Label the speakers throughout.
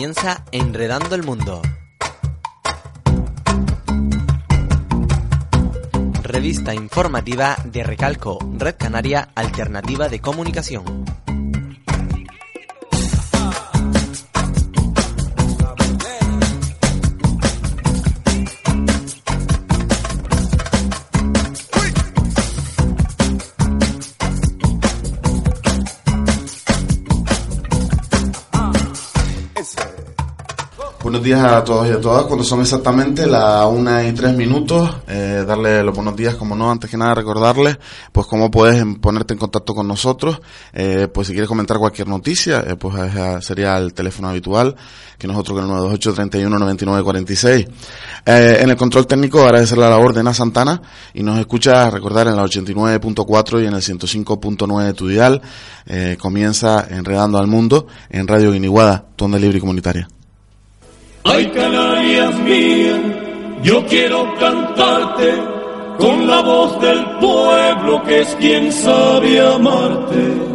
Speaker 1: Comienza Enredando el Mundo. Revista informativa de Recalco, Red Canaria Alternativa de Comunicación.
Speaker 2: Buenos días a todos y a todas. Cuando son exactamente las una y tres minutos, eh, darle los buenos días, como no, antes que nada recordarles, pues cómo puedes ponerte en contacto con nosotros. Eh, pues si quieres comentar cualquier noticia, eh, pues eh, sería el teléfono habitual, que nosotros con el 928 31 99 46. en el control técnico, agradecerle la labor de Ana Santana y nos escucha recordar en la 89.4 y en el 105.9 de tu dial. Comienza Enredando al Mundo en Radio Guiniguada, tu onda libre y comunitaria.
Speaker 3: Ay, Canarias mía, yo quiero cantarte con la voz del pueblo que es quien sabe amarte.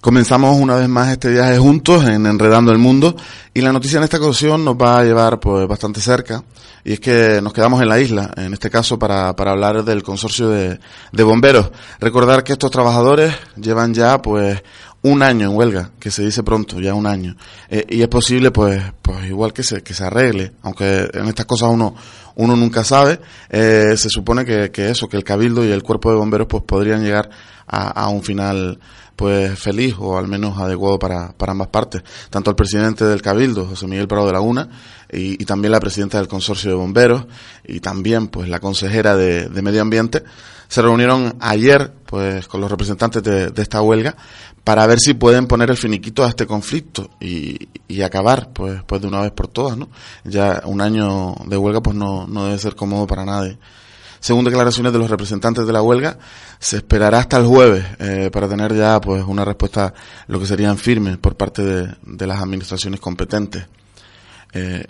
Speaker 2: Comenzamos una vez más este viaje juntos en Enredando el Mundo y la noticia en esta ocasión nos va a llevar pues bastante cerca y es que nos quedamos en la isla, en este caso para, para hablar del consorcio de, de bomberos. Recordar que estos trabajadores llevan ya pues un año en huelga, que se dice pronto, ya un año. Eh, y es posible, pues, pues igual que se, que se arregle, aunque en estas cosas uno, uno nunca sabe, eh, se supone que, que eso, que el cabildo y el cuerpo de bomberos pues podrían llegar a, a un final pues feliz o al menos adecuado para, para ambas partes. Tanto el presidente del Cabildo, José Miguel Prado de Laguna, y, y también la presidenta del Consorcio de Bomberos, y también pues la consejera de, de Medio Ambiente, se reunieron ayer pues con los representantes de, de, esta huelga para ver si pueden poner el finiquito a este conflicto y, y, acabar pues pues de una vez por todas, ¿no? Ya un año de huelga pues no, no debe ser cómodo para nadie. Según declaraciones de los representantes de la huelga, se esperará hasta el jueves eh, para tener ya pues una respuesta lo que serían firmes por parte de, de las administraciones competentes. Eh,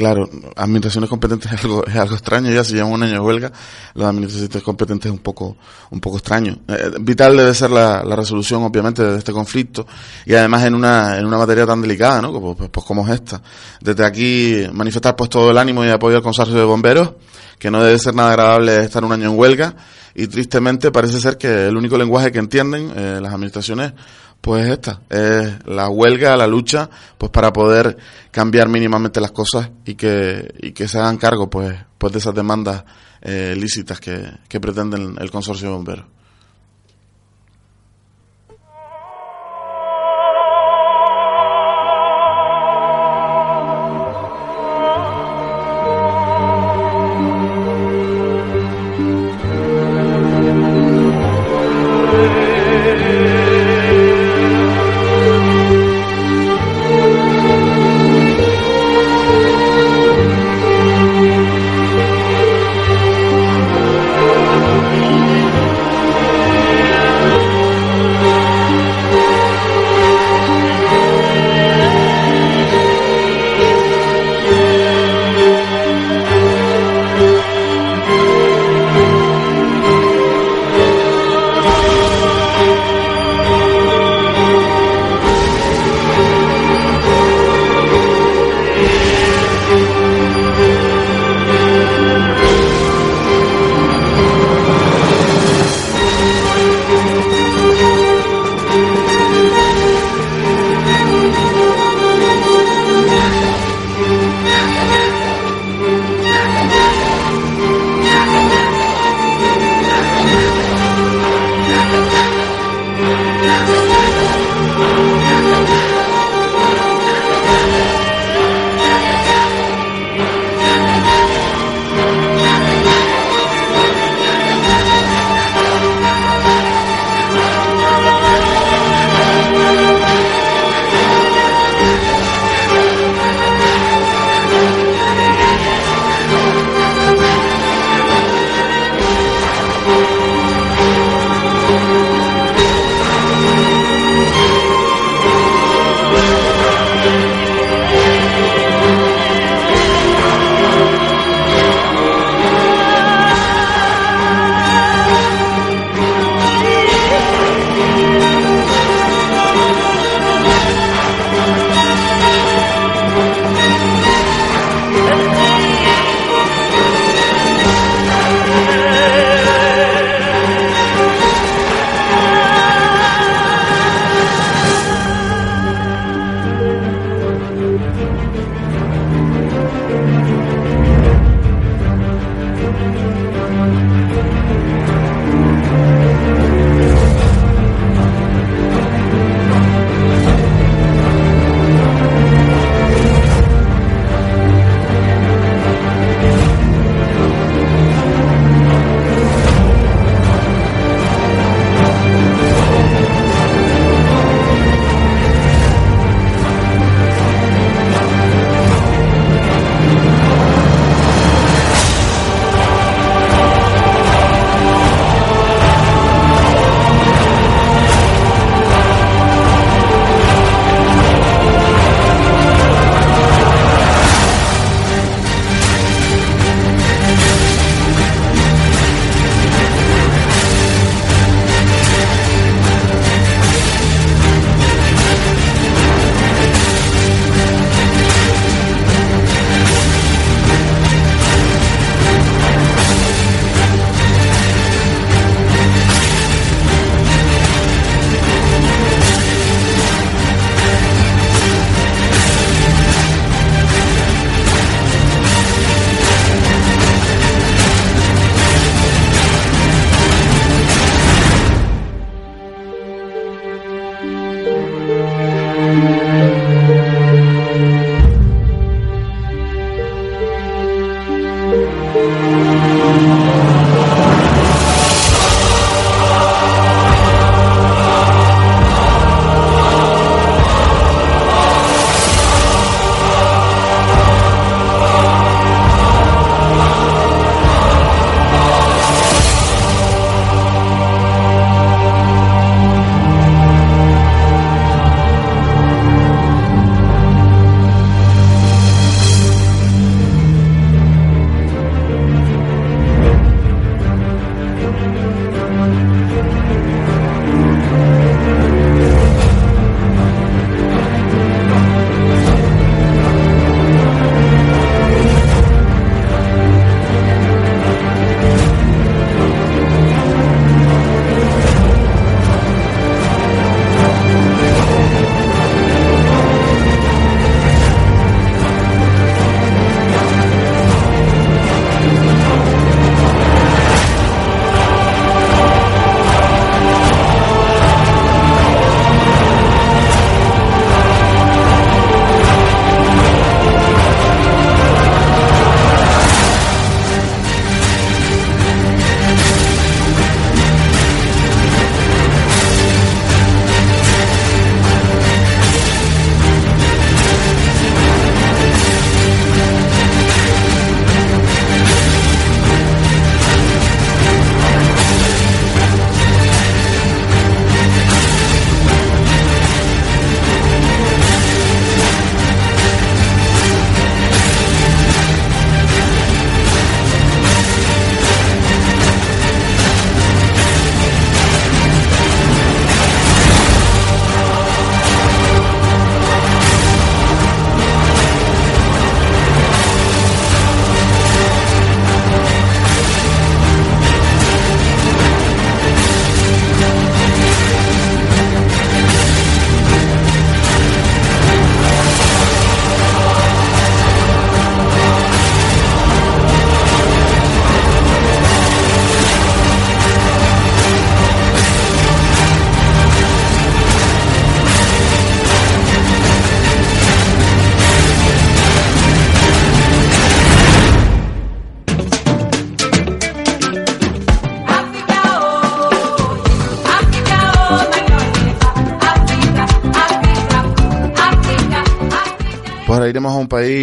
Speaker 2: claro, administraciones competentes es algo, es algo extraño, ya se llama un año de huelga, las administraciones competentes es un poco, un poco extraño. Eh, vital debe ser la, resolución, obviamente, de este conflicto, y además en una, en una materia tan delicada, ¿no? Pues, pues como es esta. Desde aquí manifestar pues todo el ánimo y apoyo al consorcio de bomberos, que no debe ser nada agradable estar un año en huelga, y tristemente parece ser que el único lenguaje que entienden eh, las administraciones pues esta es la huelga, la lucha, pues para poder cambiar mínimamente las cosas y que, y que se hagan cargo pues, pues de esas demandas eh, lícitas que, que pretenden el consorcio de bomberos.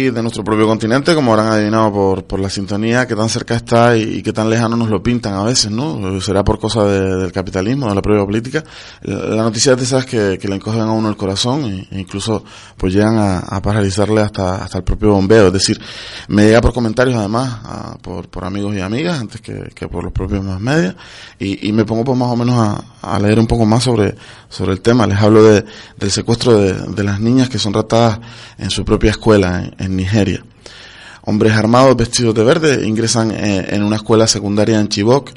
Speaker 2: Un país de nuestro propio continente, como habrán adivinado por, por la sintonía, que tan cerca está y, que tan lejano nos lo pintan a veces, ¿no? Será por cosa del capitalismo, de la propia política. La, noticia de esas que, que le encogen a uno el corazón e, incluso pues llegan a, paralizarle hasta, hasta el propio bombeo. Es decir, me llega por comentarios además, por, por amigos y amigas, antes que, que por los propios más medios, y, y me pongo pues más o menos a, a leer un poco más sobre, sobre el tema. Les hablo de, del secuestro de, de las niñas que son raptadas en su propia escuela en, Nigeria. Hombres armados vestidos de verde ingresan eh, en, una escuela secundaria en Chibok,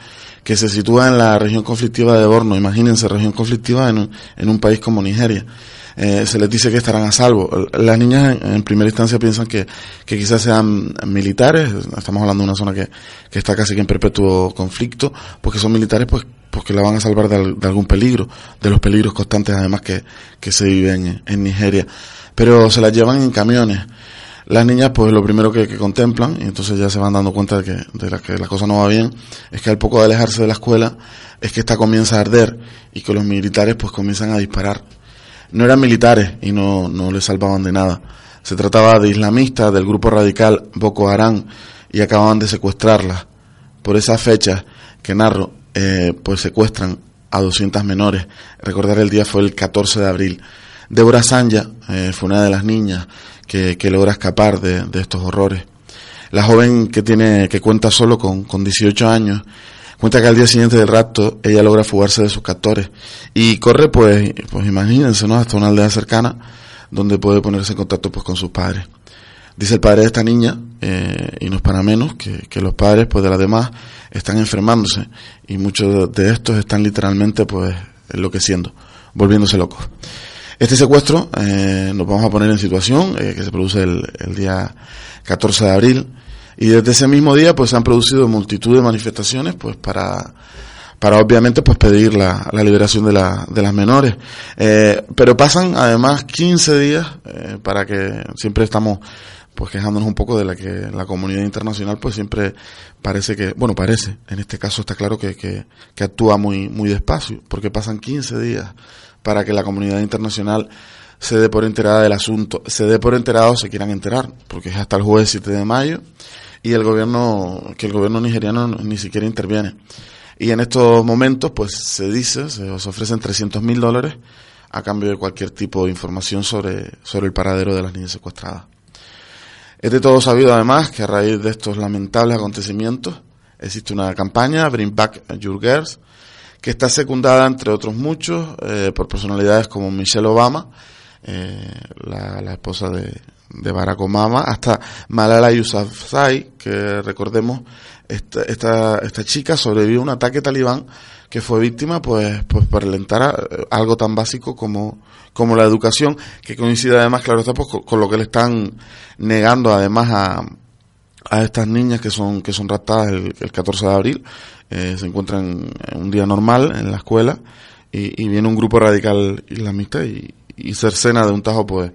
Speaker 2: que se sitúa en la región conflictiva de Borno. Imagínense, región conflictiva en un, en un país como Nigeria. Eh, se les dice que estarán a salvo. Las niñas en, primera instancia piensan que, quizás sean militares, estamos hablando de una zona que, está casi que en perpetuo conflicto, porque son militares pues, pues que la van a salvar de, algún peligro, de los peligros constantes además que, que se viven en Nigeria pero se las llevan en camiones. Las niñas, pues lo primero que, contemplan, y entonces ya se van dando cuenta de que, de la, que la cosa no va bien, es que al poco de alejarse de la escuela, es que esta comienza a arder y que los militares pues comienzan a disparar. No eran militares y no, no les salvaban de nada. Se trataba de islamistas del grupo radical Boko Haram y acababan de secuestrarlas. Por esas fechas que narro, eh, pues secuestran a 200 menores. Recordar el día fue el 14 de abril. Débora Sanja eh, fue una de las niñas que, logra escapar de, estos horrores. La joven que tiene, que cuenta solo con, con 18 años, cuenta que al día siguiente del rapto ella logra fugarse de sus captores y corre pues, pues imagínense, ¿no? Hasta una aldea cercana donde puede ponerse en contacto pues con sus padres. Dice el padre de esta niña, eh, y no es para menos, que, que, los padres pues de las demás están enfermándose y muchos de estos están literalmente pues enloqueciendo, volviéndose locos. Este secuestro eh, nos vamos a poner en situación eh, que se produce el, día 14 de abril y desde ese mismo día pues se han producido multitud de manifestaciones pues para para obviamente pues pedir la, la liberación de, la, de las menores. Eh, pero pasan además 15 días eh, para que siempre estamos pues quejándonos un poco de la que la comunidad internacional pues siempre parece que, bueno parece, en este caso está claro que, que, que actúa muy, muy despacio, porque pasan 15 días para que la comunidad internacional se dé por enterada del asunto, se dé por enterado se quieran enterar, porque es hasta el jueves 7 de mayo y el gobierno, que el gobierno nigeriano ni siquiera interviene. Y en estos momentos, pues se dice, se os ofrecen 300 mil dólares a cambio de cualquier tipo de información sobre, sobre el paradero de las niñas secuestradas. Es de todo sabido además que a raíz de estos lamentables acontecimientos existe una campaña, Bring Back Your Girls, que está secundada, entre otros muchos, eh, por personalidades como Michelle Obama, eh, la, esposa de, Barack Obama, hasta Malala Yousafzai, que recordemos, esta, esta, esta chica sobrevivió a un ataque talibán que fue víctima pues, pues por alentar eh, algo tan básico como, como la educación, que coincide además, claro está, pues, con, lo que le están negando además a, a estas niñas que son, que son raptadas el, el 14 de abril, eh, se encuentran en un día normal en la escuela y, viene un grupo radical islamista y, y cercena de un tajo pues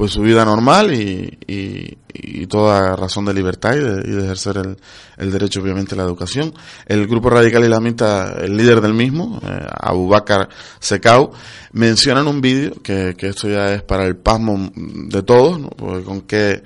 Speaker 2: pues su vida normal y, y, toda razón de libertad y de, ejercer el, el, derecho obviamente a la educación. El grupo radical islamista, el líder del mismo, eh, Abu Bakr Sekau, menciona en un vídeo que, que esto ya es para el pasmo de todos, ¿no? Con qué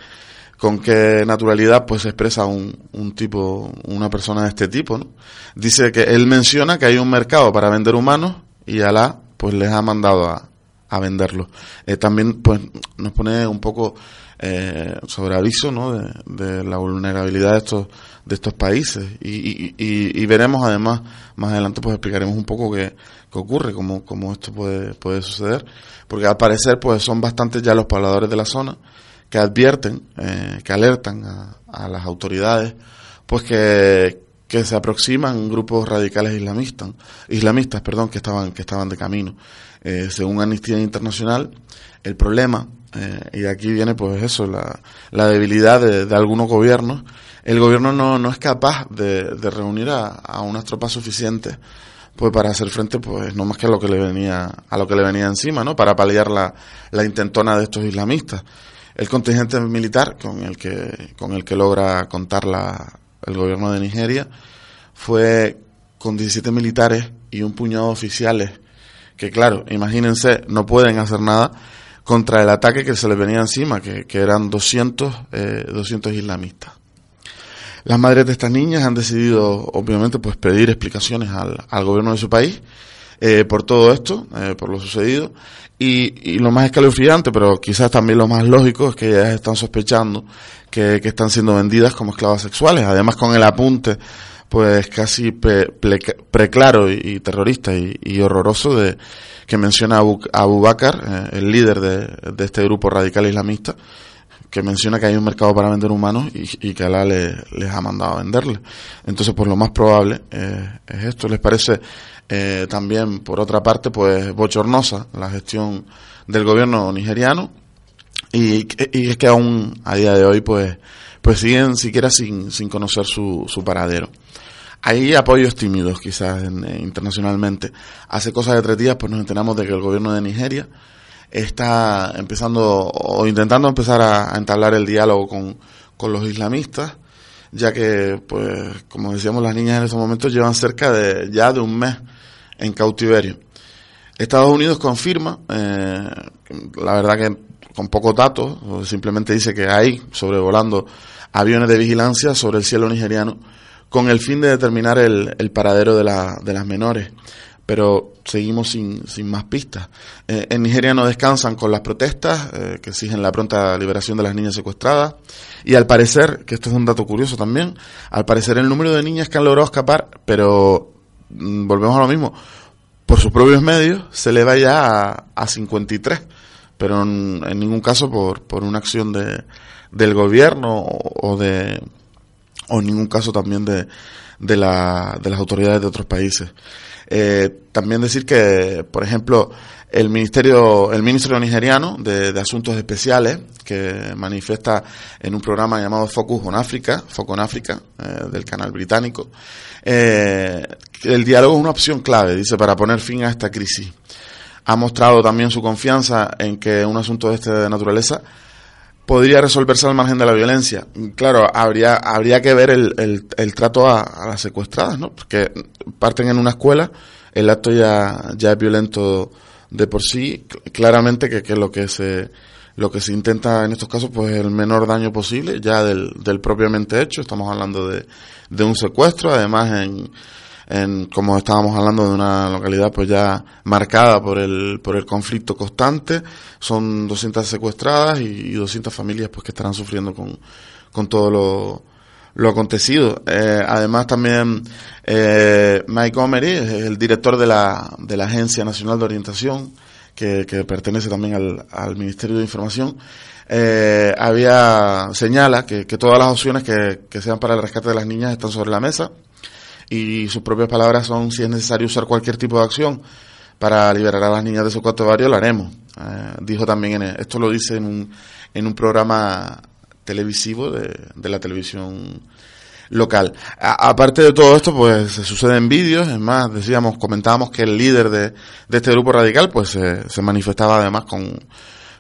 Speaker 2: con qué naturalidad pues expresa un, un tipo, una persona de este tipo, ¿no? Dice que él menciona que hay un mercado para vender humanos y Alá pues les ha mandado a, a venderlos. Eh, también pues nos pone un poco eh, sobre aviso ¿no? de, de, la vulnerabilidad de estos de estos países y, y, y, y, veremos además más adelante pues explicaremos un poco qué, qué ocurre cómo, cómo esto puede puede suceder porque al parecer pues son bastantes ya los pobladores de la zona que advierten, eh, que alertan a, las autoridades, pues que, que se aproximan grupos radicales islamistas, islamistas, perdón, que estaban, que estaban de camino. Eh, según Amnistía Internacional, el problema, eh, y aquí viene pues eso, la, la debilidad de, algunos gobiernos, el gobierno no, no es capaz de, reunir a, a, unas tropas suficientes pues para hacer frente pues no más que a lo que le venía a lo que le venía encima no para paliar la, la intentona de estos islamistas el contingente militar con el que, con el que logra contar la, el gobierno de Nigeria fue con 17 militares y un puñado de oficiales que claro, imagínense, no pueden hacer nada contra el ataque que se les venía encima, que, eran 200, eh, 200 islamistas. Las madres de estas niñas han decidido, obviamente, pues pedir explicaciones al, al gobierno de su país eh, por todo esto, eh, por lo sucedido. Y, y, lo más escalofriante, pero quizás también lo más lógico, es que ellas están sospechando que, están siendo vendidas como esclavas sexuales. Además, con el apunte pues casi preclaro y, terrorista y, horroroso de que menciona Abu, Abu Bakr, eh, el líder de, este grupo radical islamista, que menciona que hay un mercado para vender humanos y, que Alá les ha mandado a venderle. Entonces, pues lo más probable eh, es esto. ¿Les parece eh, también, por otra parte, pues bochornosa la gestión del gobierno nigeriano? Y, y es que aún a día de hoy, pues, pues siguen siquiera sin, sin conocer su, su paradero. Hay apoyos tímidos quizás eh, internacionalmente. Hace cosas de tres días pues nos enteramos de que el gobierno de Nigeria está empezando o intentando empezar a, entablar el diálogo con, con, los islamistas, ya que pues como decíamos las niñas en estos momentos llevan cerca de ya de un mes en cautiverio. Estados Unidos confirma, eh, la verdad que con pocos datos, simplemente dice que hay sobrevolando aviones de vigilancia sobre el cielo nigeriano con el fin de determinar el, paradero de, la, de las menores. Pero seguimos sin, sin más pistas. Eh, en Nigeria no descansan con las protestas eh, que exigen la pronta liberación de las niñas secuestradas. Y al parecer, que esto es un dato curioso también, al parecer el número de niñas que han logrado escapar, pero volvemos a lo mismo, por sus propios medios se le va ya a, a 53, pero en, ningún caso por, por una acción de, del gobierno o de o en ningún caso también de, de, la, de las autoridades de otros países. Eh, también decir que, por ejemplo, el ministerio, el ministro nigeriano de, de, Asuntos Especiales, que manifiesta en un programa llamado Focus on Africa, Foco en África, eh, del canal británico, eh, el diálogo es una opción clave, dice, para poner fin a esta crisis. Ha mostrado también su confianza en que un asunto de esta naturaleza podría resolverse al margen de la violencia. Claro, habría, habría que ver el, el, el trato a, las secuestradas, ¿no? Porque parten en una escuela, el acto ya, ya es violento de por sí, claramente que, que lo que se lo que se intenta en estos casos pues el menor daño posible ya del, del propiamente hecho, estamos hablando de, de un secuestro, además en, en, como estábamos hablando de una localidad pues ya marcada por el, por el conflicto constante, son 200 secuestradas y, 200 familias pues que estarán sufriendo con, con todo lo, lo acontecido. Eh, además también eh, Mike Omery, el director de la, de la Agencia Nacional de Orientación, que, que pertenece también al, al Ministerio de Información, eh, había señala que, que todas las opciones que, que sean para el rescate de las niñas están sobre la mesa y sus propias palabras son si es necesario usar cualquier tipo de acción para liberar a las niñas de su barrio, lo haremos. Eh, dijo también, en esto lo dice en un, en un programa televisivo de, de la televisión local. aparte de todo esto, pues se sucede en vídeos, es más, decíamos, comentábamos que el líder de, de este grupo radical, pues se manifestaba además con,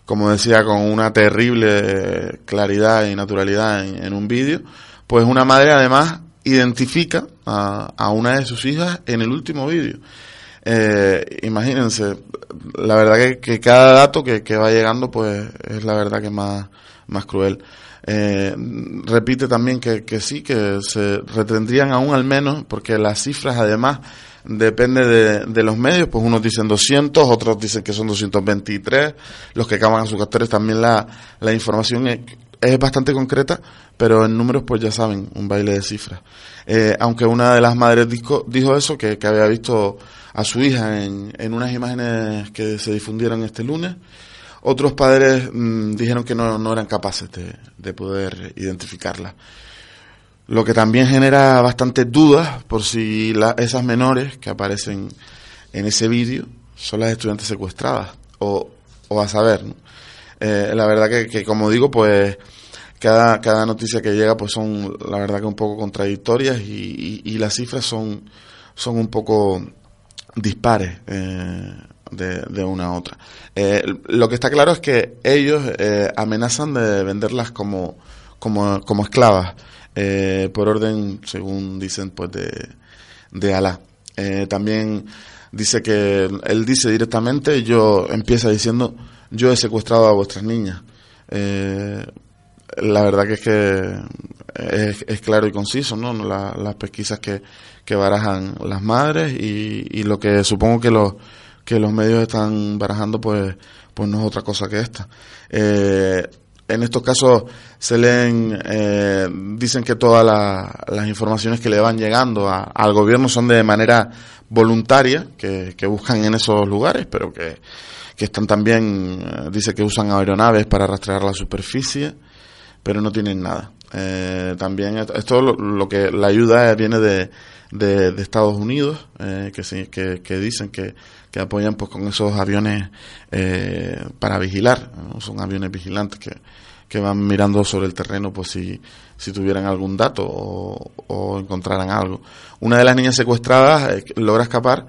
Speaker 2: como decía, con una terrible claridad y naturalidad en, en un vídeo. Pues una madre además identifica a, a una de sus hijas en el último vídeo. Eh, imagínense, la verdad que, que cada dato que, que, va llegando, pues es la verdad que más, más cruel. Eh, repite también que, que sí, que se retendrían aún al menos, porque las cifras además depende de, de, los medios, pues unos dicen 200, otros dicen que son 223, los que acaban a sus carteles también la, la información es, bastante concreta, pero en números pues ya saben, un baile de cifras. Eh, aunque una de las madres dijo, dijo eso, que, que, había visto a su hija en, en, unas imágenes que se difundieron este lunes, otros padres mmm, dijeron que no, no, eran capaces de, de poder identificarla. Lo que también genera bastantes dudas por si esas menores que aparecen en ese vídeo son las estudiantes secuestradas o, o a saber. Eh, la verdad que, como digo, pues cada, cada noticia que llega pues son la verdad que un poco contradictorias y, y, las cifras son, son un poco dispares eh, de, una a otra. Eh, lo que está claro es que ellos eh, amenazan de venderlas como, como, como esclavas por orden, según dicen, pues de, de Alá. también dice que él dice directamente, yo empieza diciendo
Speaker 3: yo he secuestrado a vuestras niñas. Eh, la verdad que es que es, claro y conciso, ¿no? las pesquisas que, que barajan las madres y, y lo que supongo que los que los medios están barajando, pues, pues no es otra cosa que esta. Eh, en estos casos se leen, eh, dicen que todas las informaciones que le van llegando al gobierno son de manera voluntaria, que buscan en esos lugares, pero que, que están también, eh, dice que usan aeronaves para rastrear la superficie, pero no tienen nada. Eh, también esto lo, que la ayuda viene de, de, Estados Unidos, eh, que, sí, que, que, dicen que, que apoyan pues con esos aviones eh, para vigilar, son aviones vigilantes que, que van mirando sobre el terreno pues si, si tuvieran algún dato o, o encontraran algo. Una de las niñas secuestradas logra escapar.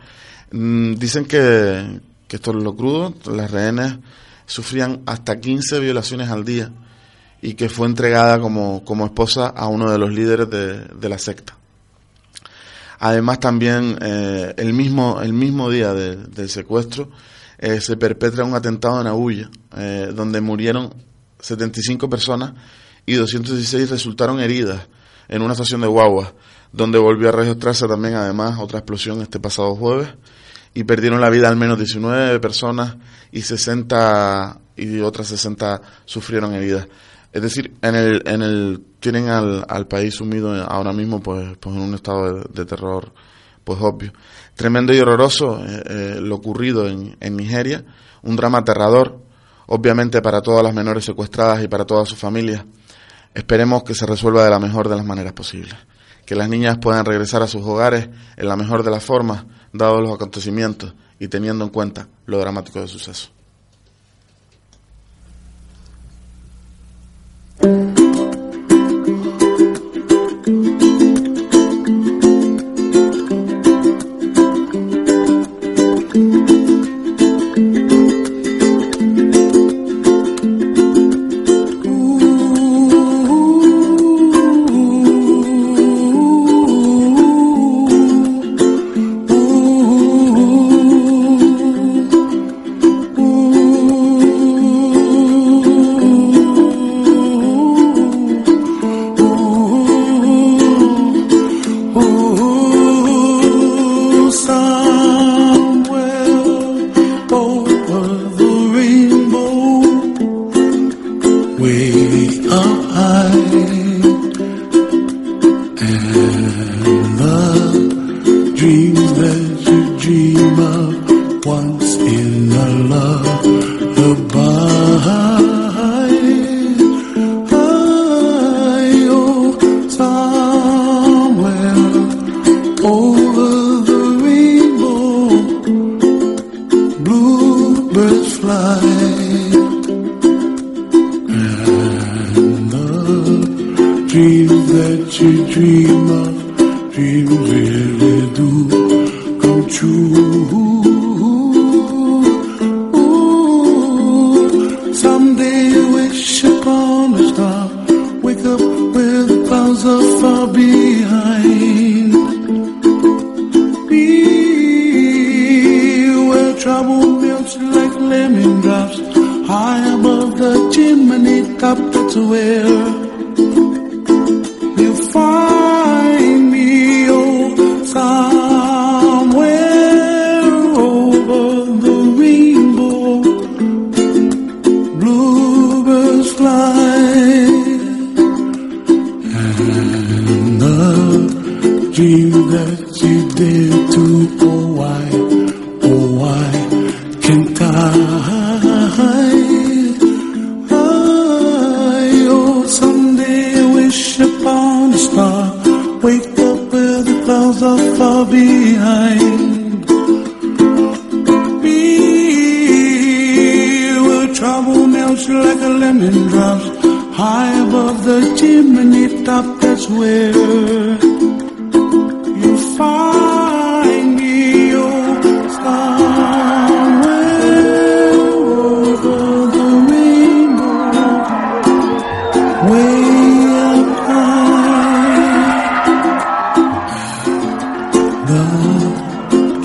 Speaker 3: Mm, dicen que, esto es lo crudo, las rehenes sufrían hasta 15 violaciones al día y que fue entregada como, como esposa a uno de los líderes de, de la secta. Además también eh, el, mismo, el mismo día del secuestro eh, se perpetra un atentado en Agulla, eh, donde murieron 75 personas y 216 resultaron heridas en una estación de guagua, donde volvió a registrarse también además otra explosión este pasado jueves y perdieron la vida al menos 19 personas y 60 y otras 60 sufrieron heridas. Es decir, en el, en el, tienen al, al país sumido ahora mismo pues, pues en un estado de, terror pues obvio. Tremendo y horroroso eh, eh, lo ocurrido en, en Nigeria, un drama aterrador, obviamente para todas las menores secuestradas y para todas sus familias. Esperemos que se resuelva de la mejor de las maneras posibles, que las niñas puedan regresar a sus hogares en la mejor de las formas dados los acontecimientos y teniendo en cuenta lo dramático del suceso.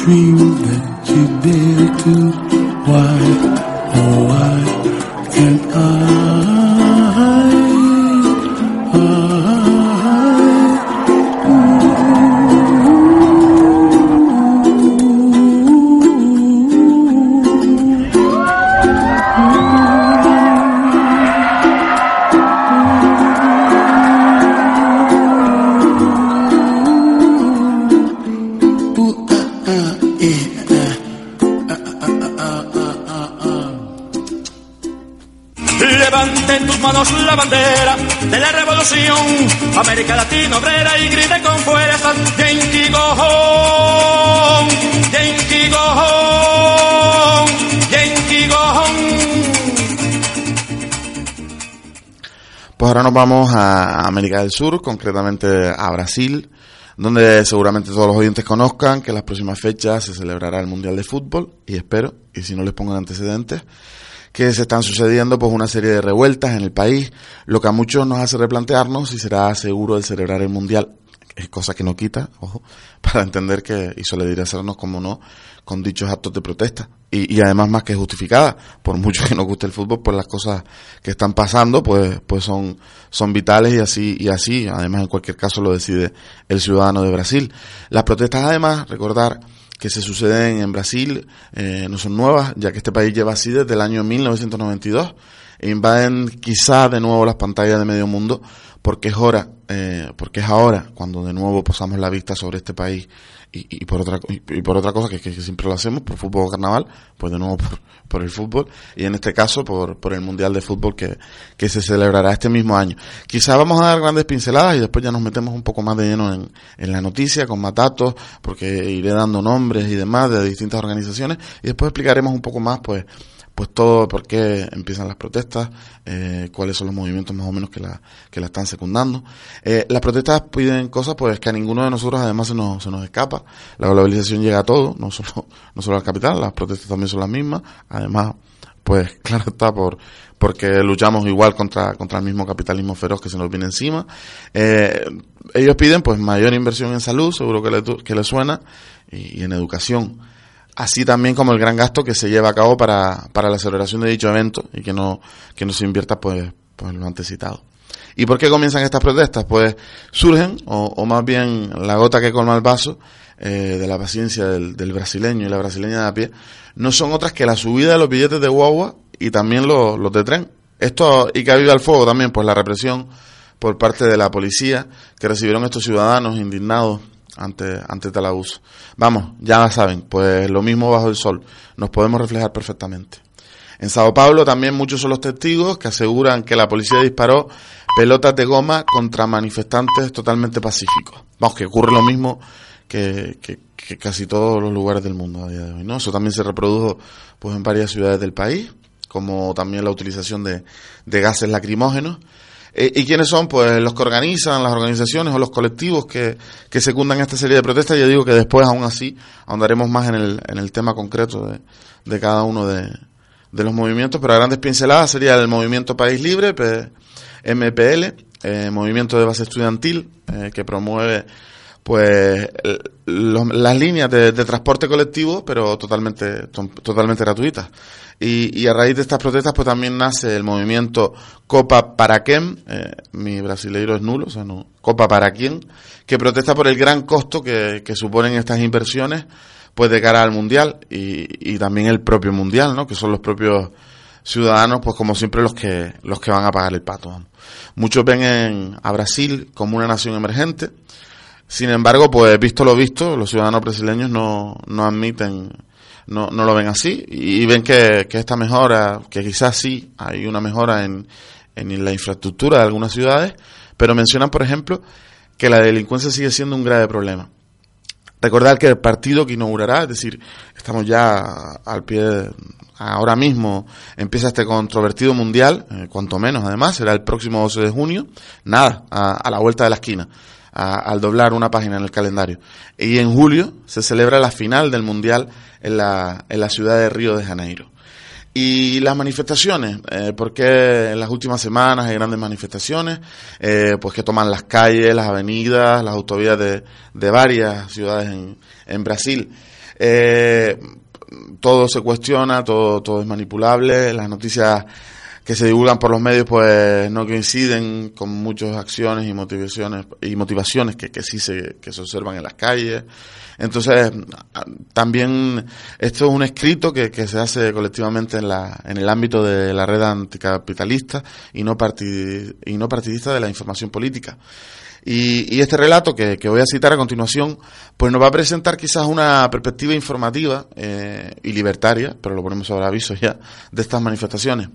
Speaker 3: dream that you dare to. Why, oh why can't I? Con fuerza. Yankee go home, Yankee go home, go home.
Speaker 2: Pues ahora nos vamos a América del Sur, concretamente a Brasil, donde seguramente todos los oyentes conozcan que las próximas fechas se celebrará el Mundial de Fútbol y espero, y si no les pongo en antecedentes, que se están sucediendo pues una serie de revueltas en el país, lo que a muchos nos hace replantearnos si será seguro el celebrar el Mundial, es cosa que no quita, ojo, para entender que, y solidarizarnos como no, con dichos actos de protesta. Y, y además más que justificada, por mucho que nos guste el fútbol, pues las cosas que están pasando, pues, pues son, son vitales y así, y así, además en cualquier caso lo decide el ciudadano de Brasil. Las protestas además, recordar, que se suceden en Brasil eh, no son nuevas, ya que este país lleva así desde el año 1992 e invaden quizá de nuevo las pantallas de medio mundo porque es hora, eh, porque es ahora cuando de nuevo posamos la vista sobre este país y, y por otra y, y por otra cosa que, que, siempre lo hacemos por fútbol o carnaval, pues de nuevo por, por el fútbol. Y en este caso por, por el mundial de fútbol que, que se celebrará este mismo año. Quizá vamos a dar grandes pinceladas y después ya nos metemos un poco más de lleno en, en la noticia con más datos porque iré dando nombres y demás de distintas organizaciones y después explicaremos un poco más pues pues todo por qué empiezan las protestas, eh, cuáles son los movimientos más o menos que la, que la están secundando. Eh, las protestas piden cosas pues que a ninguno de nosotros además se nos, se nos escapa. La globalización llega a todo, no solo, no solo al capital, las protestas también son las mismas. Además, pues claro está por porque luchamos igual contra, contra el mismo capitalismo feroz que se nos viene encima. Eh, ellos piden pues mayor inversión en salud, seguro que le, que le suena, y, y en educación así también como el gran gasto que se lleva a cabo para, para la celebración de dicho evento y que no, que no se invierta pues, pues lo antes citado. ¿Y por qué comienzan estas protestas? Pues surgen, o, o más bien la gota que colma el vaso eh, de la paciencia del, brasileño y la brasileña de a pie, no son otras que la subida de los billetes de guagua y también los, los de tren. Esto, y que viva el fuego también, pues la represión por parte de la policía que recibieron estos ciudadanos indignados ante, ante tal abuso. Vamos, ya saben, pues lo mismo bajo el sol, nos podemos reflejar perfectamente. En Sao Paulo también muchos son los testigos que aseguran que la policía disparó pelotas de goma contra manifestantes totalmente pacíficos. Vamos, que ocurre lo mismo que, casi todos los lugares del mundo a día de hoy, ¿no? Eso también se reprodujo pues en varias ciudades del país, como también la utilización de gases lacrimógenos. Eh, ¿Y quiénes son? Pues los que organizan, las organizaciones o los colectivos que, que secundan esta serie de protestas. Yo digo que después, aún así, ahondaremos más en el, en el tema concreto de, de cada uno de, de, los movimientos, pero a grandes pinceladas sería el Movimiento País Libre, MPL, eh, Movimiento de Base Estudiantil, eh, que promueve pues las líneas de, transporte colectivo, pero totalmente, totalmente gratuitas. Y, a raíz de estas protestas, pues también nace el movimiento Copa para quién, eh, mi brasileiro es nulo, o sea, no, Copa para quién, que protesta por el gran costo que, que suponen estas inversiones, pues de cara al mundial y, y también el propio mundial, ¿no? Que son los propios ciudadanos, pues como siempre los que los que van a pagar el pato. Muchos ven en, a Brasil como una nación emergente. Sin embargo, pues visto lo visto, los ciudadanos brasileños no, no admiten no, no lo ven así y, ven que, que, esta mejora, que quizás sí hay una mejora en, en la infraestructura de algunas ciudades, pero mencionan, por ejemplo, que la delincuencia sigue siendo un grave problema. Recordar que el partido que inaugurará, es decir, estamos ya al pie, de, ahora mismo empieza este controvertido mundial, eh, cuanto menos además, será el próximo 12 de junio, nada, a, a la vuelta de la esquina al doblar una página en el calendario. Y en julio se celebra la final del Mundial en la, en la ciudad de Río de Janeiro. Y las manifestaciones, eh, porque en las últimas semanas hay grandes manifestaciones, eh, pues que toman las calles, las avenidas, las autovías de, de varias ciudades en, en Brasil. Eh, todo se cuestiona, todo, todo es manipulable, las noticias que se divulgan por los medios pues no coinciden con muchas acciones y motivaciones y motivaciones que, que sí se, que se observan en las calles. Entonces, también esto es un escrito que, que se hace colectivamente en, la, en el ámbito de la red anticapitalista y no, partid, y no partidista de la información política. Y, y, este relato que, que, voy a citar a continuación, pues nos va a presentar quizás una perspectiva informativa eh, y libertaria, pero lo ponemos sobre aviso ya, de estas manifestaciones.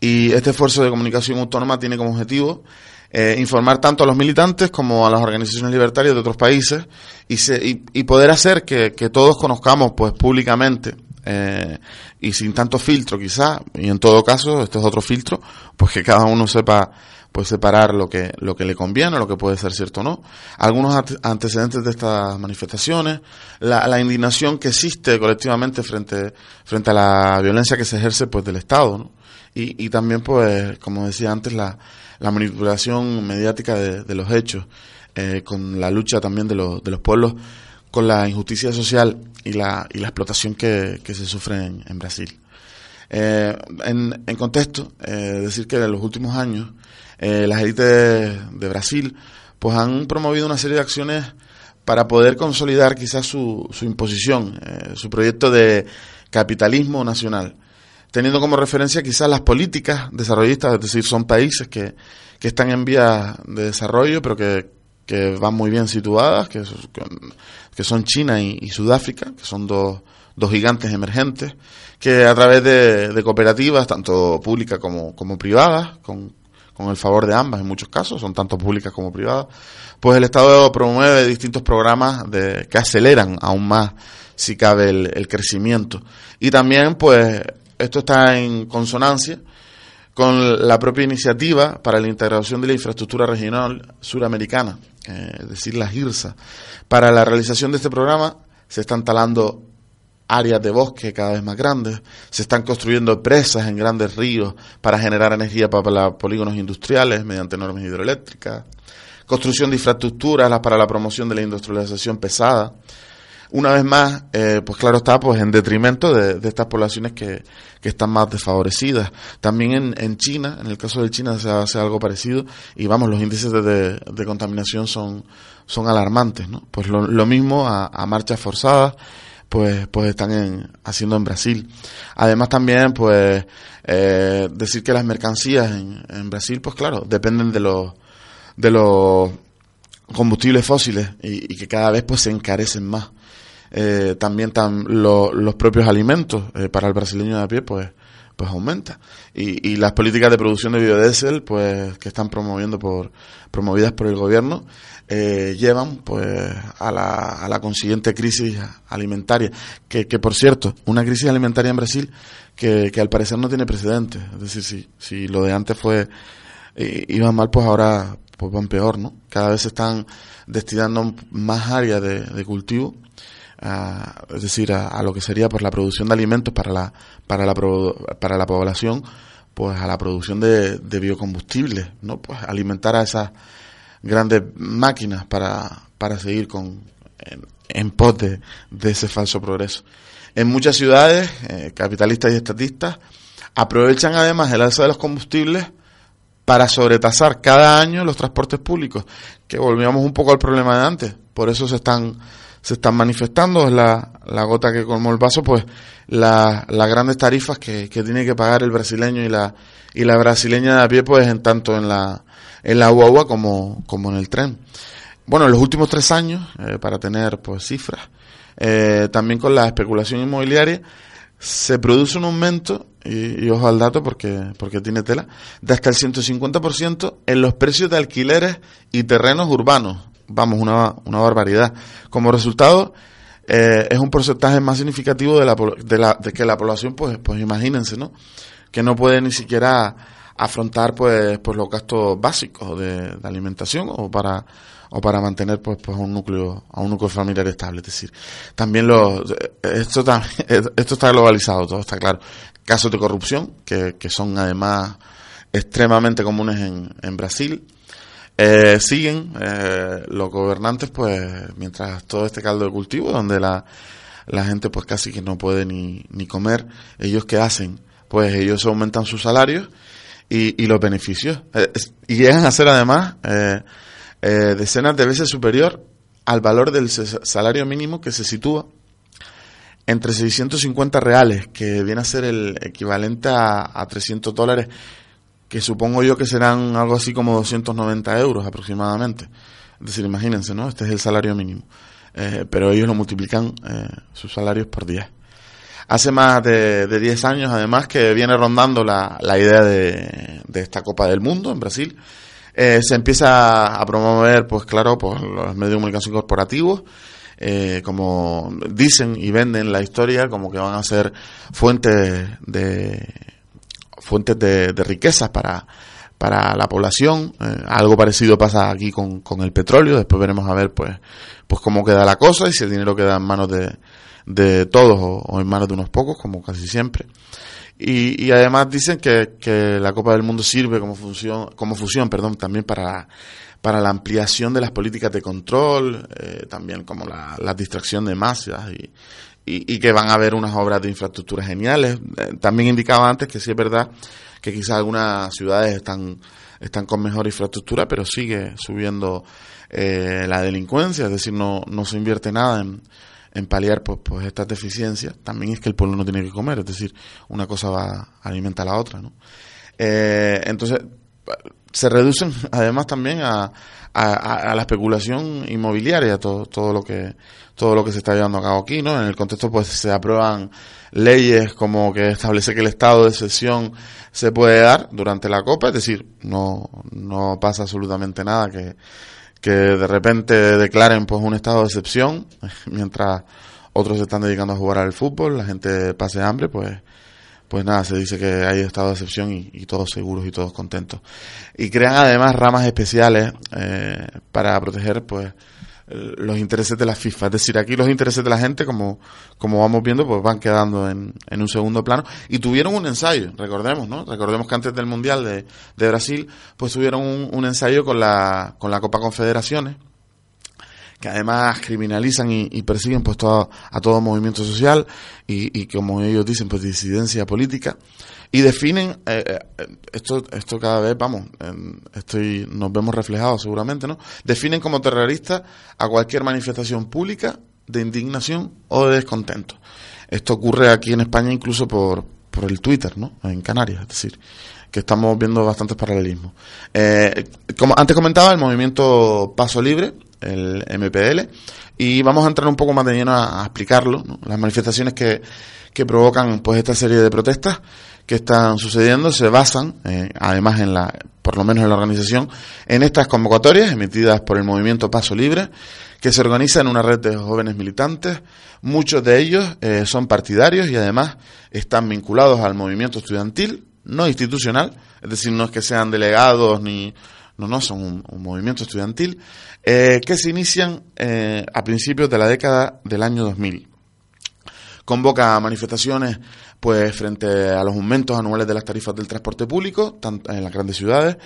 Speaker 2: Y este esfuerzo de comunicación autónoma tiene como objetivo eh, informar tanto a los militantes como a las organizaciones libertarias de otros países y, se, y, y poder hacer que, todos conozcamos pues públicamente eh, y sin tanto filtro quizá, y en todo caso, este es otro filtro, pues que cada uno sepa pues separar lo que, lo que le conviene, lo que puede ser cierto o no. Algunos antecedentes de estas manifestaciones, la, la, indignación que existe colectivamente frente, frente a la violencia que se ejerce pues del Estado, ¿no? Y, y también pues, como decía antes, la, la manipulación mediática de, de los hechos, eh, con la lucha también de, los de los pueblos con la injusticia social y la, y la explotación que, que se sufre en, en Brasil. Eh, en, en, contexto, eh, decir que en los últimos años eh, las élites de Brasil pues han promovido una serie de acciones para poder consolidar quizás su, su imposición, eh, su proyecto de capitalismo nacional, teniendo como referencia quizás las políticas desarrollistas, es decir, son países que, que están en vía de desarrollo, pero que, que van muy bien situadas, que, que son China y, Sudáfrica, que son dos, dos gigantes emergentes, que a través de, cooperativas, tanto públicas como, como privadas, con, con el favor de ambas en muchos casos, son tanto públicas como privadas, pues el Estado promueve distintos programas que aceleran aún más, si cabe, el, el crecimiento. Y también, pues, esto está en consonancia con la propia iniciativa para la integración de la infraestructura regional suramericana, eh, es decir, la GIRSA. Para la realización de este programa se están talando áreas de bosque cada vez más grandes, se están construyendo presas en grandes ríos para generar energía para, para polígonos industriales mediante normas hidroeléctricas, construcción de infraestructuras para la promoción de la industrialización pesada. Una vez más, eh, pues claro está, pues en detrimento de, estas poblaciones que, que, están más desfavorecidas. También en, en, China, en el caso de China se hace algo parecido y vamos, los índices de, de, contaminación son, son alarmantes, ¿no? Pues lo, mismo a, a marchas forzadas, pues, pues están en, haciendo en Brasil. Además también, pues, eh, decir que las mercancías en, en, Brasil, pues claro, dependen de los, de los combustibles fósiles y, y que cada vez pues se encarecen más. Eh, también tam, lo, los propios alimentos eh, para el brasileño de a pie, pues, pues aumenta. Y, y las políticas de producción de biodiesel, pues, que están promoviendo por, promovidas por el gobierno, eh, llevan pues a la, a la consiguiente crisis alimentaria, que, que por cierto, una crisis alimentaria en Brasil que, que al parecer no tiene precedentes, es decir, si, si lo de antes fue, iba mal, pues ahora pues van peor, ¿no? Cada vez se están destinando más áreas de cultivo a, es decir, a, a, lo que sería pues la producción de alimentos para la, para la, para la población, pues a la producción de, de biocombustibles, ¿no? Pues alimentar a esas grandes máquinas para, para seguir con, en, en pos de, de, ese falso progreso. En muchas ciudades, eh, capitalistas y estatistas, aprovechan además el alza de los combustibles para sobretasar cada año los transportes públicos, que volvíamos un poco al problema de antes. Por eso se están, se están manifestando, es la, la gota que colmó el vaso, pues la, las grandes tarifas que, que tiene que pagar el brasileño y la, y la brasileña de a pie, pues en tanto en la, en la guagua como, como en el tren. Bueno, en los últimos tres años, eh, para tener pues cifras, eh, también con la especulación inmobiliaria, se produce un aumento, y, y, ojo al dato porque, porque tiene tela, de hasta el 150% en los precios de alquileres y terrenos urbanos. Vamos, una, una barbaridad. Como resultado, eh, es un porcentaje más significativo de, la, de, la, de que la población, pues, pues imagínense, ¿no? Que no puede ni siquiera afrontar, pues, pues los gastos básicos de, alimentación o para, o para mantener pues pues un núcleo a un núcleo familiar estable es decir también lo esto esto está globalizado todo está claro casos de corrupción que, que son además extremadamente comunes en, en Brasil eh, siguen eh, los gobernantes pues mientras todo este caldo de cultivo donde la, la gente pues casi que no puede ni, ni comer ellos qué hacen pues ellos aumentan sus salarios y, y los beneficios. Eh, y llegan a ser además eh, decenas de veces superior al valor del salario mínimo que se sitúa entre 650 reales, que viene a ser el equivalente a, a 300 dólares, que supongo yo que serán algo así como 290 euros aproximadamente. Es decir, imagínense, ¿no? Este es el salario mínimo. Eh, pero ellos lo multiplican eh, sus salarios por 10. Hace más de, de 10 años, además, que viene rondando la, la idea de, de esta Copa del Mundo en Brasil eh, se empieza a promover, pues claro, por los medios de comunicación corporativos, como dicen y venden la historia como que van a ser fuentes de fuentes de, de riquezas para para la población. Eh, algo parecido pasa aquí con, con el petróleo. Después veremos a ver pues pues cómo queda la cosa y si el dinero queda en manos de, de todos o, en manos de unos pocos como casi siempre. Y, y además dicen que, que, la Copa del Mundo sirve como función, como fusión, perdón, también para, para la ampliación de las políticas de control, eh, también como la, la, distracción de masas y, y, que van a haber unas obras de infraestructura geniales. Eh, también indicaba antes que sí es verdad que quizás algunas ciudades están, están con mejor infraestructura, pero sigue subiendo eh, la delincuencia, es decir, no, no se invierte nada en, en paliar pues, pues estas deficiencias, también es que el pueblo no tiene que comer, es decir, una cosa va alimenta a la otra, ¿no? Eh, entonces, se reducen además también a, a, a, la especulación inmobiliaria, todo, todo lo que todo lo que se está llevando a cabo aquí, ¿no? En el contexto pues se aprueban leyes como que establece que el estado de excepción se puede dar durante la copa, es decir, no, no pasa absolutamente nada que que de repente declaren pues un estado de excepción mientras otros se están dedicando a jugar al fútbol, la gente pase hambre, pues pues nada, se dice que hay estado de excepción y, todos seguros y todos contentos. Y crean además ramas especiales eh, para proteger pues los intereses de la FIFA. Es decir, aquí los intereses de la gente, como, como vamos viendo, pues van quedando en, en un segundo plano. Y tuvieron un ensayo, recordemos, ¿no? Recordemos que antes del Mundial de, de Brasil, pues tuvieron un, un, ensayo con la, con la Copa Confederaciones, que además criminalizan y, persiguen pues todo, a todo movimiento social y, como ellos dicen, pues disidencia política. Y definen eh, eh, esto esto cada vez vamos estoy nos vemos reflejados seguramente no definen como terrorista a cualquier manifestación pública de indignación o de descontento. Esto ocurre aquí en España incluso por por el Twitter no en Canarias es decir que estamos viendo bastantes paralelismos. Eh, como antes comentaba el movimiento Paso Libre el MPL y vamos a entrar un poco más de lleno a, explicarlo las manifestaciones que que provocan pues esta serie de protestas que están sucediendo se basan, eh, además en la, por lo menos en la organización, en estas convocatorias emitidas por el movimiento Paso Libre, que se organiza en una red de jóvenes militantes. Muchos de ellos eh, son partidarios y además están vinculados al movimiento estudiantil, no institucional, es decir, no es que sean delegados ni, no, no, son un, movimiento estudiantil, eh, que se inician eh, a principios de la década del año 2000 convoca manifestaciones pues frente a los aumentos anuales de las tarifas del transporte público en las grandes ciudades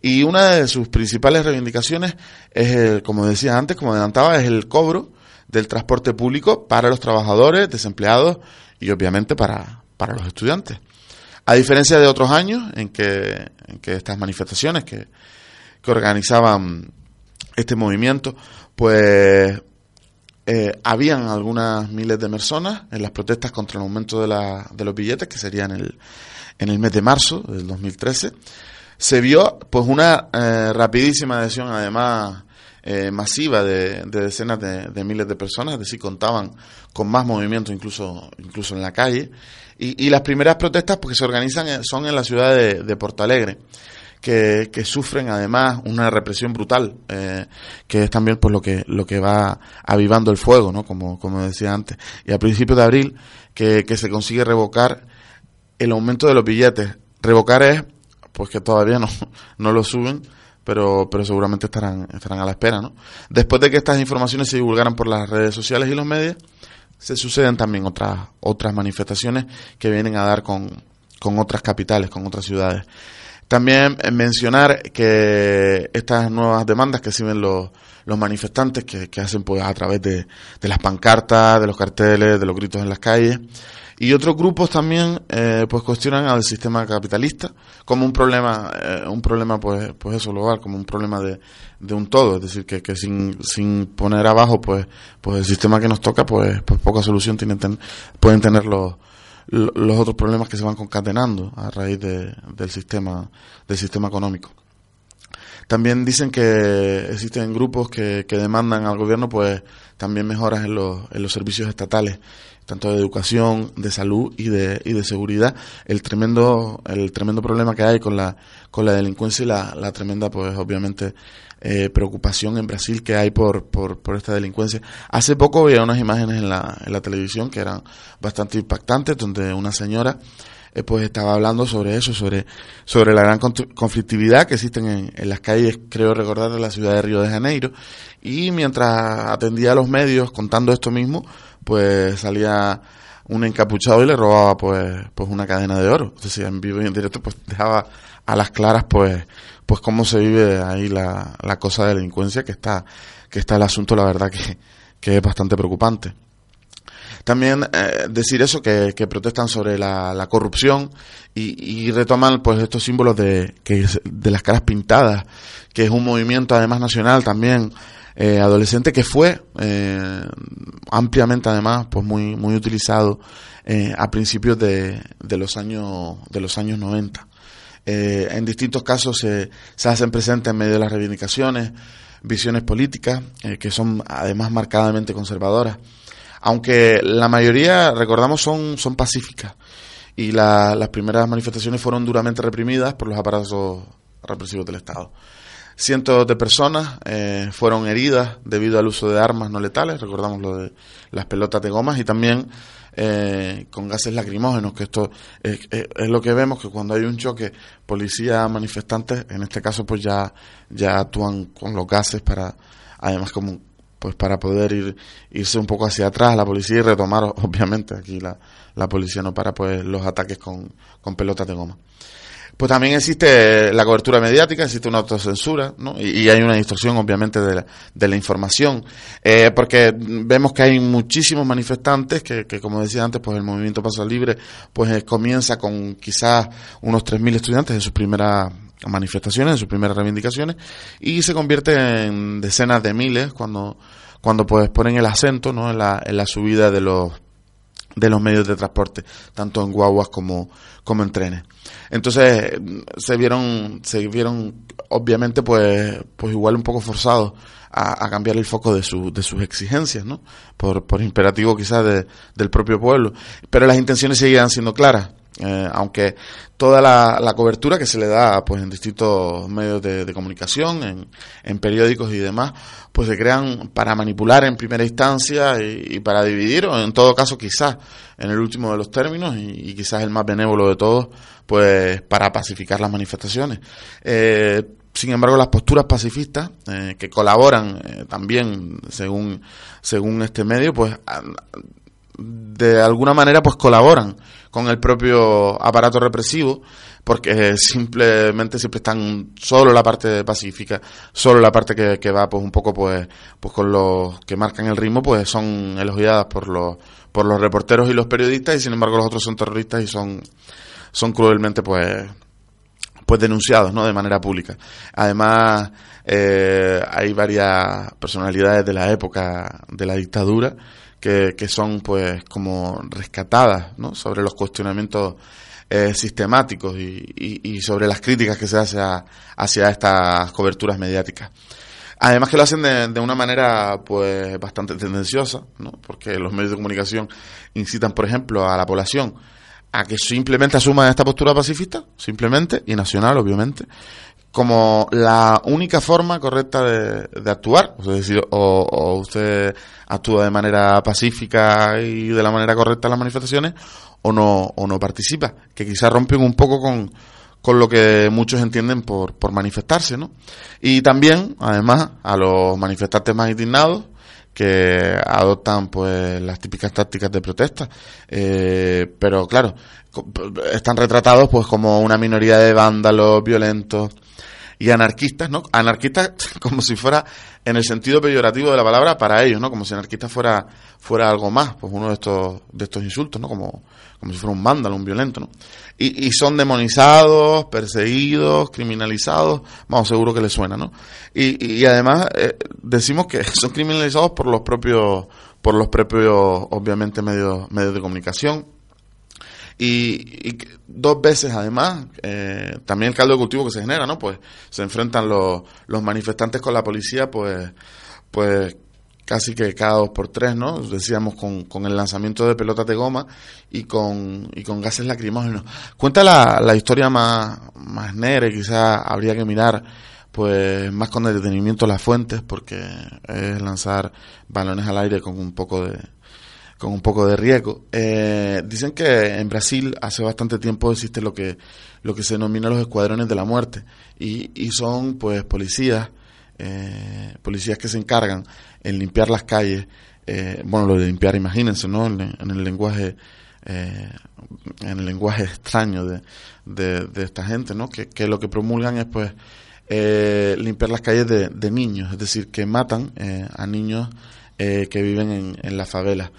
Speaker 2: y una de sus principales reivindicaciones es el, como decía antes, como adelantaba, es el cobro del transporte público para los trabajadores, desempleados y obviamente para, para los estudiantes. A diferencia de otros años en que, en que estas manifestaciones que, que organizaban este movimiento, pues eh, habían algunas miles de personas en las protestas contra el aumento de, la, de los billetes, que sería en el, en el mes de marzo del 2013. Se vio pues una eh, rapidísima adhesión, además eh, masiva de, de decenas de, miles de personas, es decir, contaban con más movimiento incluso, incluso en la calle. Y, y las primeras protestas porque se organizan son en la ciudad de, de Porto Alegre que, sufren además una represión brutal, eh, que es también pues lo que, lo que va avivando el fuego, ¿no? Como, como decía antes. Y a principios de abril, que, que se consigue revocar el aumento de los billetes. Revocar es, pues que todavía no, no lo suben, pero, pero seguramente estarán, estarán a la espera, ¿no? Después de que estas informaciones se divulgaran por las redes sociales y los medios, se suceden también otras, otras manifestaciones que vienen a dar con, con otras capitales, con otras ciudades. También mencionar que estas nuevas demandas que sirven los, los manifestantes que, hacen pues a través de, de las pancartas, de los carteles, de los gritos en las calles, y otros grupos también eh, pues cuestionan al sistema capitalista como un problema, eh, un problema pues, pues eso global, como un problema de, de un todo, es decir, que, que sin, sin poner abajo pues, pues el sistema que nos toca pues, pues poca solución tienen pueden tener los, los otros problemas que se van concatenando a raíz de, del sistema, del sistema económico. También dicen que existen grupos que, que demandan al gobierno pues también mejoras en los, en los servicios estatales tanto de educación, de salud y de, y de seguridad, el tremendo, el tremendo problema que hay con la, con la delincuencia y la, la tremenda, pues obviamente, eh, preocupación en Brasil que hay por, por, por esta delincuencia. Hace poco había unas imágenes en la, en la televisión que eran bastante impactantes, donde una señora eh, pues estaba hablando sobre eso, sobre, sobre la gran conflictividad que existen en, en, las calles, creo recordar, de la ciudad de Río de Janeiro. Y mientras atendía a los medios contando esto mismo, pues salía un encapuchado y le robaba pues pues una cadena de oro. Es en vivo y en directo pues dejaba a las claras pues pues cómo se vive ahí la, la cosa de delincuencia que está que está el asunto la verdad que, que es bastante preocupante. También eh, decir eso, que, que, protestan sobre la, la corrupción y, y, retoman pues estos símbolos de, que, de las caras pintadas, que es un movimiento además nacional también eh, adolescente que fue eh, ampliamente además pues muy muy utilizado eh, a principios de, de, los años de los años 90 eh, en distintos casos se, hacen presentes en medio de las reivindicaciones visiones políticas que son además marcadamente conservadoras. Aunque la mayoría recordamos son son pacíficas. Y la, las primeras manifestaciones fueron duramente reprimidas por los aparatos represivos del Estado. Cientos de personas eh, fueron heridas debido al uso de armas no letales, recordamos lo de las pelotas de gomas y también eh, con gases lacrimógenos, que esto es, es, lo que vemos, que cuando hay un choque policía-manifestantes, en este caso pues ya, ya actúan con los gases para, además como pues para poder ir irse un poco hacia atrás la policía y retomar obviamente aquí la, la policía no para pues los ataques con, con pelotas de goma pues también existe la cobertura mediática, existe una autocensura, ¿no? Y, hay una distorsión, obviamente, de la, de la información, eh, porque vemos que hay muchísimos manifestantes que, que, como decía antes, pues el movimiento Paso Libre, pues eh, comienza con quizás unos 3.000 estudiantes en sus primeras manifestaciones, en sus primeras reivindicaciones, y se convierte en decenas de miles cuando, cuando pues ponen el acento, ¿no? En la, en la subida de los de los medios de transporte, tanto en guaguas como, como en trenes. Entonces, se vieron, se vieron, obviamente, pues, pues igual un poco forzados a, a cambiar el foco de, su, de sus exigencias, ¿no? Por, por imperativo quizás de, del propio pueblo. Pero las intenciones seguían siendo claras. Eh, aunque toda la, cobertura que se le da pues en distintos medios de, comunicación, en, periódicos y demás, pues se crean para manipular en primera instancia y, para dividir, o en todo caso quizás en el último de los términos y, y quizás el más benévolo de todos, pues para pacificar las manifestaciones. Eh, sin embargo, las posturas pacifistas eh, que colaboran eh, también según según este medio, pues de alguna manera pues colaboran con el propio aparato represivo porque simplemente siempre están solo la parte pacífica, solo la parte que, que, va pues un poco pues pues con los que marcan el ritmo pues son elogiadas por los por los reporteros y los periodistas y sin embargo los otros son terroristas y son son cruelmente pues pues denunciados no de manera pública. Además eh, hay varias personalidades de la época de la dictadura que, son pues como rescatadas ¿no? sobre los cuestionamientos eh, sistemáticos y, sobre las críticas que se hace a, hacia estas coberturas mediáticas. Además que lo hacen de, de, una manera pues bastante tendenciosa, ¿no? porque los medios de comunicación incitan, por ejemplo, a la población a que simplemente asuma esta postura pacifista, simplemente, y nacional, obviamente, como la única forma correcta de, actuar, es decir, o, o, usted actúa de manera pacífica y de la manera correcta en las manifestaciones, o no, o no participa, que quizás rompen un poco con, con lo que muchos entienden por, por manifestarse, ¿no? Y también, además, a los manifestantes más indignados, que adoptan pues las típicas tácticas de protesta eh, pero claro están retratados pues como una minoría de vándalos violentos y anarquistas, ¿no? Anarquistas como si fuera en el sentido peyorativo de la palabra para ellos, ¿no? Como si anarquista fuera fuera algo más, pues uno de estos de estos insultos, ¿no? Como como si fuera un vándalo, un violento, ¿no? Y, y son demonizados, perseguidos, criminalizados, vamos, seguro que les suena, ¿no? Y, y además eh, decimos que son criminalizados por los propios por los propios obviamente medios medios de comunicación y, y dos veces además, eh, también el caldo de cultivo que se genera, ¿no? Pues se enfrentan los, los manifestantes con la policía, pues, pues casi que cada dos por tres, ¿no? Decíamos con, con el lanzamiento de pelotas de goma y con, y con gases lacrimógenos. Cuenta la, la historia más, más negra quizá habría que mirar pues más con detenimiento las fuentes porque es lanzar balones al aire con un poco de, con un poco de riesgo. Eh, dicen que en Brasil hace bastante tiempo existe lo que, lo que se denomina los escuadrones de la muerte y, y son pues policías, eh, policías que se encargan en limpiar las calles, eh, bueno, lo de limpiar, imagínense, ¿no? En, el lenguaje, eh, en el lenguaje extraño de, de, esta gente, ¿no? Que, que, lo que promulgan es pues eh, limpiar las calles de, de, niños, es decir, que matan eh, a niños que viven en, en las favelas.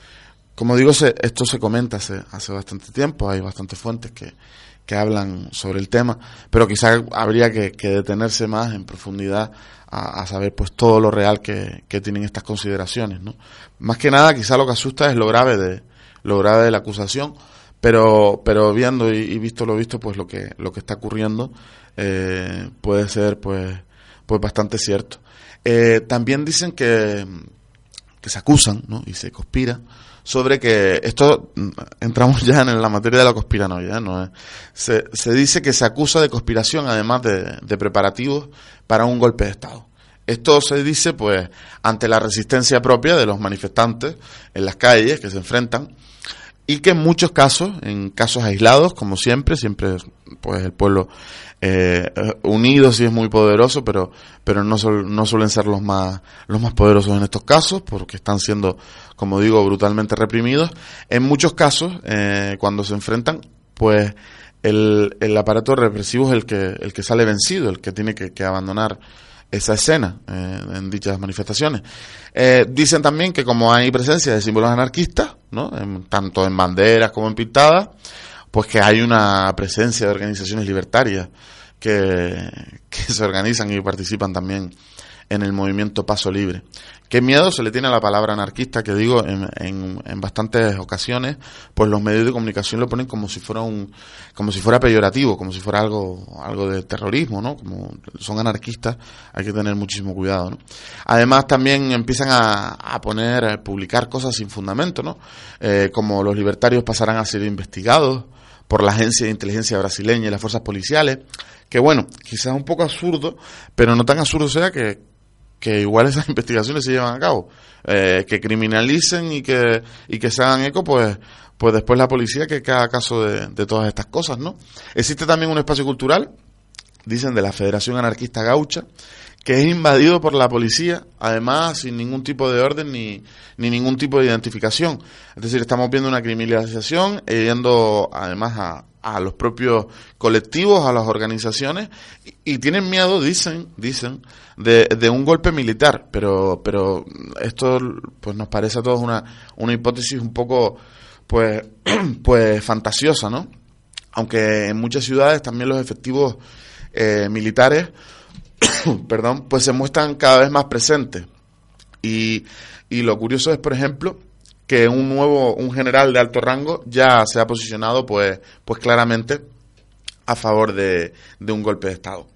Speaker 2: Como digo, se, esto se comenta hace, hace bastante tiempo, hay bastantes fuentes que, que hablan sobre el tema, pero quizás habría que, detenerse más en profundidad a, a, saber pues todo lo real que, que tienen estas consideraciones, ¿no? Más que nada, quizás lo que asusta es lo grave de lo grave de la acusación, pero pero viendo y, y visto lo visto, pues lo que lo que está ocurriendo eh, puede ser pues pues bastante cierto. Eh, también dicen que que se acusan, ¿no? Y se conspira sobre que esto entramos ya en la materia de la conspiranoia, ¿no? Se, se dice que se acusa de conspiración además de, de preparativos para un golpe de Estado. Esto se dice pues ante la resistencia propia de los manifestantes en las calles que se enfrentan y que en muchos casos, en casos aislados, como siempre, siempre pues el pueblo eh, unido sí es muy poderoso, pero, pero no, sol, no suelen ser los más, los más poderosos en estos casos, porque están siendo, como digo, brutalmente reprimidos. En muchos casos, eh, cuando se enfrentan, pues el, el aparato represivo es el que, el que sale vencido, el que tiene que, que abandonar esa escena eh, en dichas manifestaciones. Eh, dicen también que como hay presencia de símbolos anarquistas, ¿no? En, tanto en banderas como en pintadas, pues que hay una presencia de organizaciones libertarias que, que se organizan y participan también en el movimiento Paso Libre. ¿Qué miedo se le tiene a la palabra anarquista? Que digo, en, en, en, bastantes ocasiones, pues los medios de comunicación lo ponen como si fuera un, como si fuera peyorativo, como si fuera algo, algo de terrorismo, ¿no? Como son anarquistas, hay que tener muchísimo cuidado, ¿no? Además también empiezan a, a poner, a publicar cosas sin fundamento, ¿no? Eh, como los libertarios pasarán a ser investigados por la agencia de inteligencia brasileña y las fuerzas policiales, que bueno, quizás un poco absurdo, pero no tan absurdo sea que, que igual esas investigaciones se llevan a cabo, eh, que criminalicen y que, y que se hagan eco, pues, pues después la policía que haga caso de, de todas estas cosas, ¿no? Existe también un espacio cultural, dicen de la Federación Anarquista Gaucha, que es invadido por la policía, además sin ningún tipo de orden ni, ni ningún tipo de identificación. Es decir, estamos viendo una criminalización, eh, yendo además a, a los propios colectivos, a las organizaciones, y, tienen miedo, dicen, dicen, de, un golpe militar, pero, pero esto pues nos parece a todos una, una hipótesis un poco pues, pues fantasiosa, ¿no? Aunque en muchas ciudades también los efectivos eh, militares perdón, pues se muestran cada vez más presentes. Y, y lo curioso es, por ejemplo, que un nuevo, un general de alto rango ya se ha posicionado pues, pues claramente a favor de, de un golpe de Estado.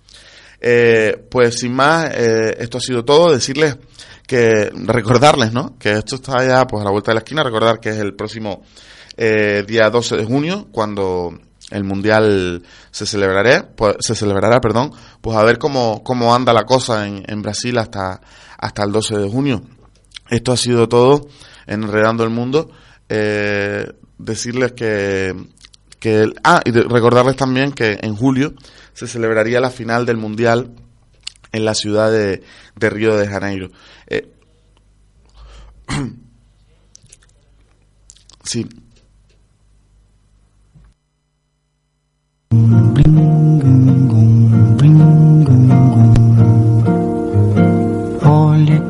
Speaker 2: Eh, pues sin más, eh, esto ha sido todo. Decirles que, recordarles, ¿no? Que esto está ya pues a la vuelta de la esquina, recordar que es el próximo eh, día 12 de junio, cuando el mundial se celebrará, pues, se celebrará, perdón, pues a ver cómo, cómo anda la cosa en, en Brasil hasta, hasta el 12 de junio. Esto ha sido todo en Enredando el Mundo. Eh, decirles que, que el, ah, y recordarles también que en julio se celebraría la final del Mundial en la ciudad de, de Río de Janeiro. Eh, sí,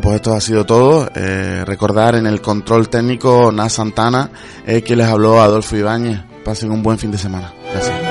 Speaker 2: Pues esto ha sido todo. Eh, recordar en el control técnico Na Santana, eh, que les habló Adolfo Ibáñez. Pasen un buen fin de semana. Gracias.